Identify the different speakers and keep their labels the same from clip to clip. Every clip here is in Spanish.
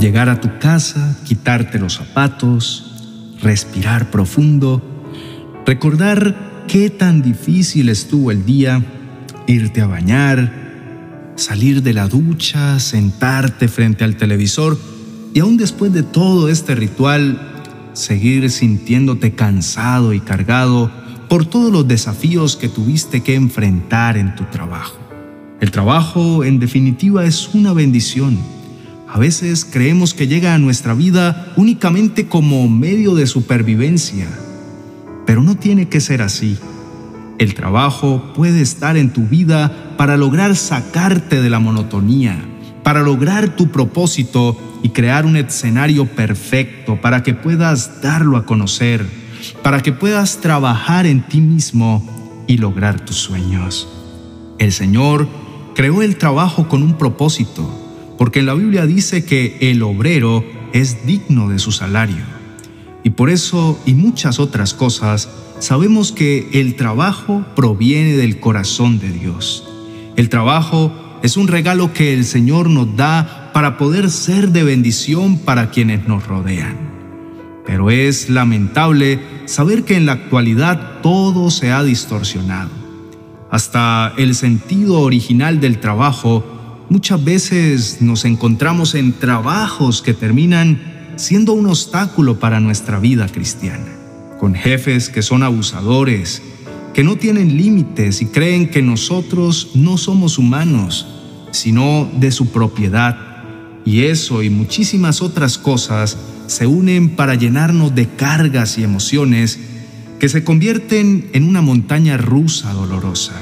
Speaker 1: Llegar a tu casa, quitarte los zapatos, respirar profundo, recordar qué tan difícil estuvo el día, irte a bañar, salir de la ducha, sentarte frente al televisor y aún después de todo este ritual, seguir sintiéndote cansado y cargado por todos los desafíos que tuviste que enfrentar en tu trabajo. El trabajo, en definitiva, es una bendición. A veces creemos que llega a nuestra vida únicamente como medio de supervivencia, pero no tiene que ser así. El trabajo puede estar en tu vida para lograr sacarte de la monotonía, para lograr tu propósito y crear un escenario perfecto para que puedas darlo a conocer, para que puedas trabajar en ti mismo y lograr tus sueños. El Señor creó el trabajo con un propósito, porque la Biblia dice que el obrero es digno de su salario. Y por eso y muchas otras cosas, sabemos que el trabajo proviene del corazón de Dios. El trabajo es un regalo que el Señor nos da para poder ser de bendición para quienes nos rodean. Pero es lamentable saber que en la actualidad todo se ha distorsionado. Hasta el sentido original del trabajo, muchas veces nos encontramos en trabajos que terminan siendo un obstáculo para nuestra vida cristiana, con jefes que son abusadores, que no tienen límites y creen que nosotros no somos humanos, sino de su propiedad. Y eso y muchísimas otras cosas se unen para llenarnos de cargas y emociones que se convierten en una montaña rusa dolorosa.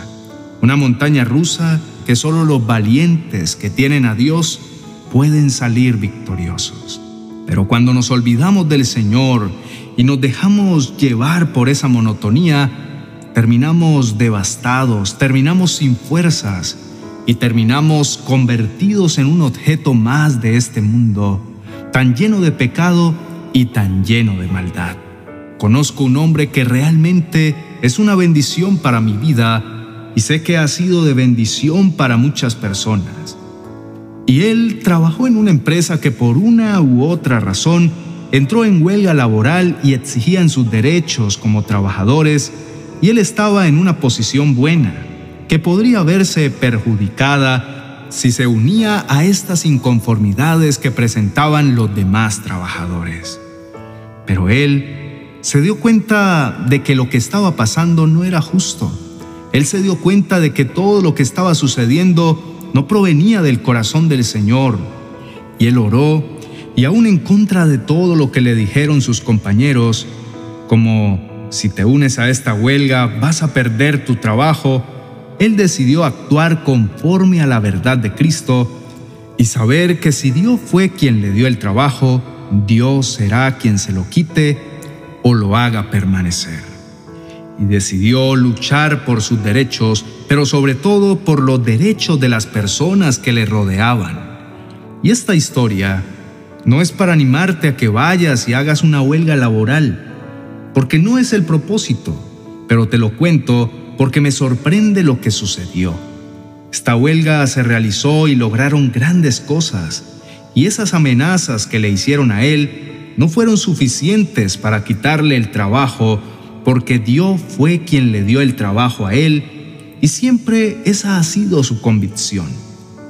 Speaker 1: Una montaña rusa que solo los valientes que tienen a Dios pueden salir victoriosos. Pero cuando nos olvidamos del Señor y nos dejamos llevar por esa monotonía, terminamos devastados, terminamos sin fuerzas y terminamos convertidos en un objeto más de este mundo, tan lleno de pecado y tan lleno de maldad. Conozco un hombre que realmente es una bendición para mi vida y sé que ha sido de bendición para muchas personas. Y él trabajó en una empresa que por una u otra razón entró en huelga laboral y exigían sus derechos como trabajadores y él estaba en una posición buena, que podría verse perjudicada si se unía a estas inconformidades que presentaban los demás trabajadores. Pero él se dio cuenta de que lo que estaba pasando no era justo. Él se dio cuenta de que todo lo que estaba sucediendo no provenía del corazón del Señor. Y él oró, y aún en contra de todo lo que le dijeron sus compañeros, como si te unes a esta huelga vas a perder tu trabajo, él decidió actuar conforme a la verdad de Cristo y saber que si Dios fue quien le dio el trabajo, Dios será quien se lo quite o lo haga permanecer. Y decidió luchar por sus derechos, pero sobre todo por los derechos de las personas que le rodeaban. Y esta historia no es para animarte a que vayas y hagas una huelga laboral porque no es el propósito, pero te lo cuento porque me sorprende lo que sucedió. Esta huelga se realizó y lograron grandes cosas, y esas amenazas que le hicieron a él no fueron suficientes para quitarle el trabajo, porque Dios fue quien le dio el trabajo a él, y siempre esa ha sido su convicción.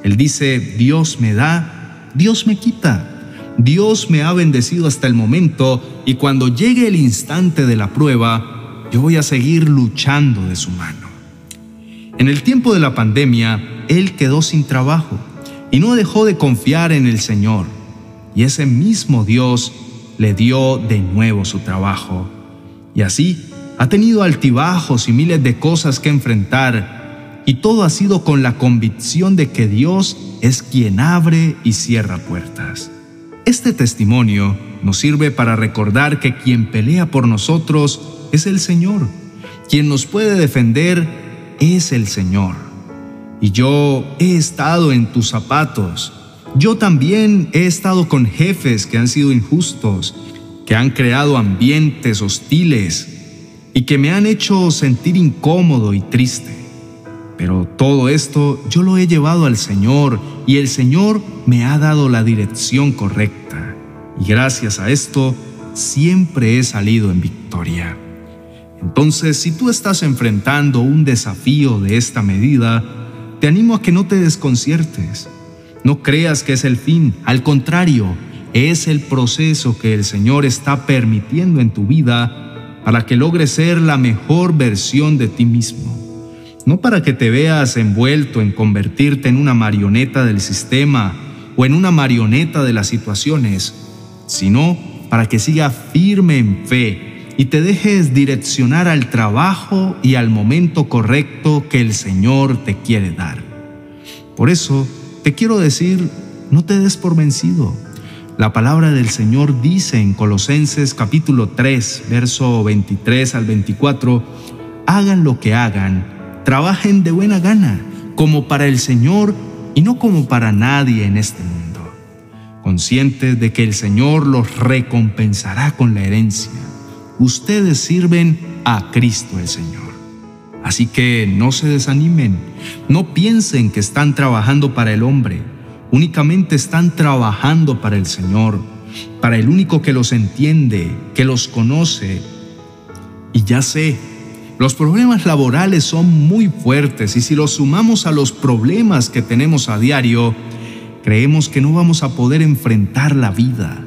Speaker 1: Él dice, Dios me da, Dios me quita. Dios me ha bendecido hasta el momento y cuando llegue el instante de la prueba, yo voy a seguir luchando de su mano. En el tiempo de la pandemia, él quedó sin trabajo y no dejó de confiar en el Señor. Y ese mismo Dios le dio de nuevo su trabajo. Y así ha tenido altibajos y miles de cosas que enfrentar. Y todo ha sido con la convicción de que Dios es quien abre y cierra puertas. Este testimonio nos sirve para recordar que quien pelea por nosotros es el Señor. Quien nos puede defender es el Señor. Y yo he estado en tus zapatos. Yo también he estado con jefes que han sido injustos, que han creado ambientes hostiles y que me han hecho sentir incómodo y triste. Pero todo esto yo lo he llevado al Señor y el Señor me ha dado la dirección correcta. Y gracias a esto siempre he salido en victoria. Entonces, si tú estás enfrentando un desafío de esta medida, te animo a que no te desconciertes. No creas que es el fin, al contrario, es el proceso que el Señor está permitiendo en tu vida para que logres ser la mejor versión de ti mismo. No para que te veas envuelto en convertirte en una marioneta del sistema o en una marioneta de las situaciones, sino para que siga firme en fe y te dejes direccionar al trabajo y al momento correcto que el Señor te quiere dar. Por eso te quiero decir, no te des por vencido. La palabra del Señor dice en Colosenses capítulo 3, verso 23 al 24, hagan lo que hagan, trabajen de buena gana, como para el Señor y no como para nadie en este mundo conscientes de que el Señor los recompensará con la herencia. Ustedes sirven a Cristo el Señor. Así que no se desanimen, no piensen que están trabajando para el hombre, únicamente están trabajando para el Señor, para el único que los entiende, que los conoce. Y ya sé, los problemas laborales son muy fuertes y si los sumamos a los problemas que tenemos a diario, Creemos que no vamos a poder enfrentar la vida,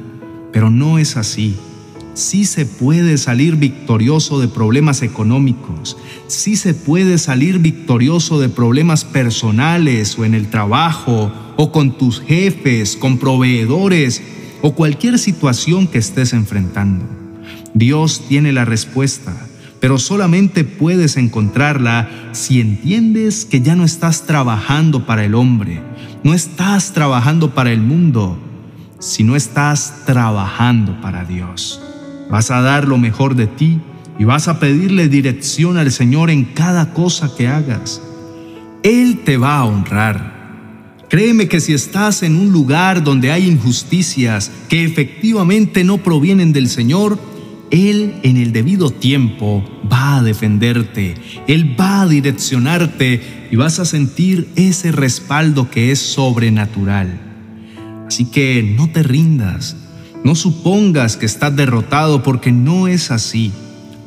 Speaker 1: pero no es así. Sí se puede salir victorioso de problemas económicos, sí se puede salir victorioso de problemas personales o en el trabajo o con tus jefes, con proveedores o cualquier situación que estés enfrentando. Dios tiene la respuesta, pero solamente puedes encontrarla si entiendes que ya no estás trabajando para el hombre, no estás trabajando para el mundo, sino estás trabajando para Dios. Vas a dar lo mejor de ti y vas a pedirle dirección al Señor en cada cosa que hagas. Él te va a honrar. Créeme que si estás en un lugar donde hay injusticias que efectivamente no provienen del Señor, Él en el debido tiempo va a defenderte, Él va a direccionarte y vas a sentir ese respaldo que es sobrenatural. Así que no te rindas, no supongas que estás derrotado porque no es así.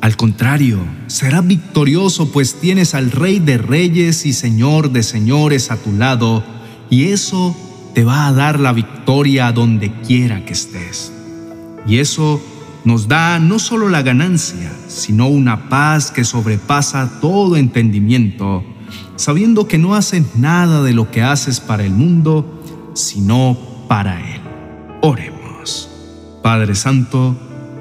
Speaker 1: Al contrario, serás victorioso pues tienes al Rey de Reyes y Señor de Señores a tu lado y eso te va a dar la victoria donde quiera que estés. Y eso nos da no solo la ganancia, sino una paz que sobrepasa todo entendimiento sabiendo que no haces nada de lo que haces para el mundo, sino para Él. Oremos. Padre Santo,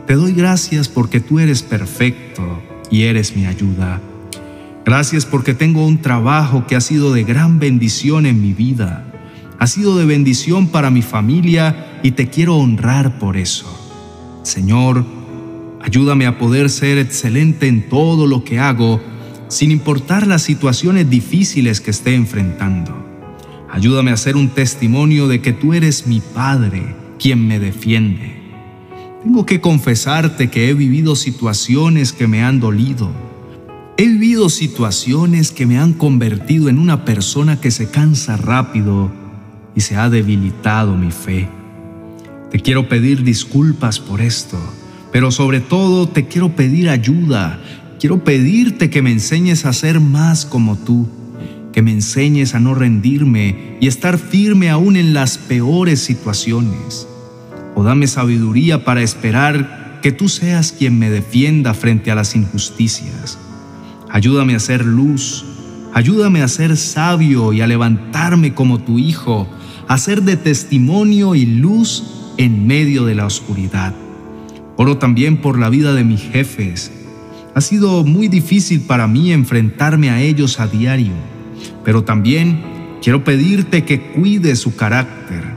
Speaker 1: te doy gracias porque tú eres perfecto y eres mi ayuda. Gracias porque tengo un trabajo que ha sido de gran bendición en mi vida. Ha sido de bendición para mi familia y te quiero honrar por eso. Señor, ayúdame a poder ser excelente en todo lo que hago sin importar las situaciones difíciles que esté enfrentando. Ayúdame a ser un testimonio de que tú eres mi Padre, quien me defiende. Tengo que confesarte que he vivido situaciones que me han dolido. He vivido situaciones que me han convertido en una persona que se cansa rápido y se ha debilitado mi fe. Te quiero pedir disculpas por esto, pero sobre todo te quiero pedir ayuda quiero pedirte que me enseñes a ser más como tú, que me enseñes a no rendirme y estar firme aún en las peores situaciones. O dame sabiduría para esperar que tú seas quien me defienda frente a las injusticias. Ayúdame a ser luz, ayúdame a ser sabio y a levantarme como tu hijo, a ser de testimonio y luz en medio de la oscuridad. Oro también por la vida de mis jefes, ha sido muy difícil para mí enfrentarme a ellos a diario, pero también quiero pedirte que cuides su carácter,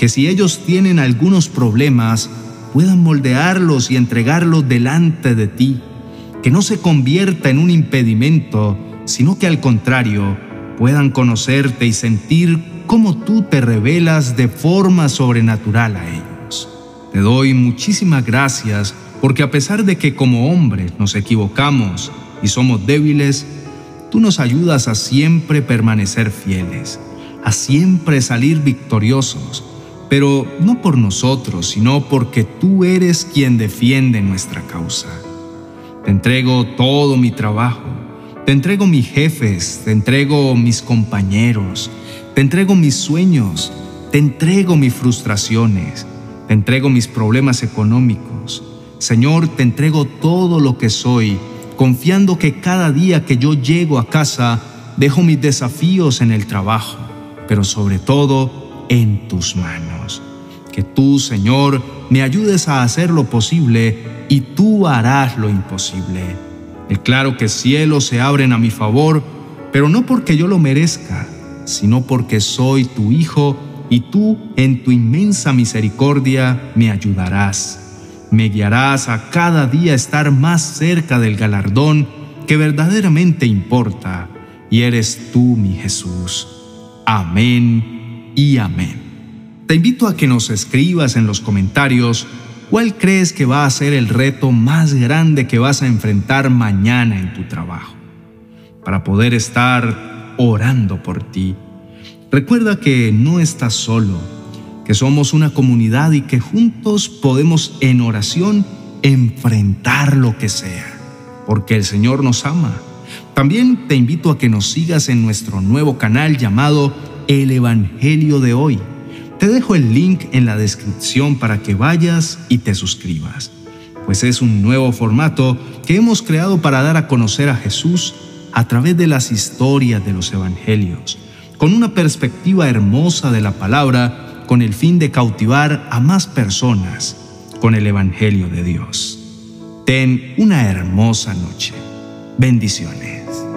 Speaker 1: que si ellos tienen algunos problemas, puedan moldearlos y entregarlos delante de ti, que no se convierta en un impedimento, sino que al contrario, puedan conocerte y sentir cómo tú te revelas de forma sobrenatural a ellos. Te doy muchísimas gracias porque a pesar de que como hombres nos equivocamos y somos débiles, tú nos ayudas a siempre permanecer fieles, a siempre salir victoriosos, pero no por nosotros, sino porque tú eres quien defiende nuestra causa. Te entrego todo mi trabajo, te entrego mis jefes, te entrego mis compañeros, te entrego mis sueños, te entrego mis frustraciones, te entrego mis problemas económicos. Señor, te entrego todo lo que soy, confiando que cada día que yo llego a casa, dejo mis desafíos en el trabajo, pero sobre todo en tus manos. Que tú, Señor, me ayudes a hacer lo posible y tú harás lo imposible. El claro que cielos se abren a mi favor, pero no porque yo lo merezca, sino porque soy tu Hijo y tú en tu inmensa misericordia me ayudarás. Me guiarás a cada día estar más cerca del galardón que verdaderamente importa, y eres tú mi Jesús. Amén y amén. Te invito a que nos escribas en los comentarios cuál crees que va a ser el reto más grande que vas a enfrentar mañana en tu trabajo, para poder estar orando por ti Recuerda que no estás solo, que somos una comunidad y que juntos podemos en oración enfrentar lo que sea, porque el Señor nos ama. También te invito a que nos sigas en nuestro nuevo canal llamado El Evangelio de hoy. Te dejo el link en la descripción para que vayas y te suscribas, pues es un nuevo formato que hemos creado para dar a conocer a Jesús a través de las historias de los Evangelios con una perspectiva hermosa de la palabra, con el fin de cautivar a más personas con el Evangelio de Dios. Ten una hermosa noche. Bendiciones.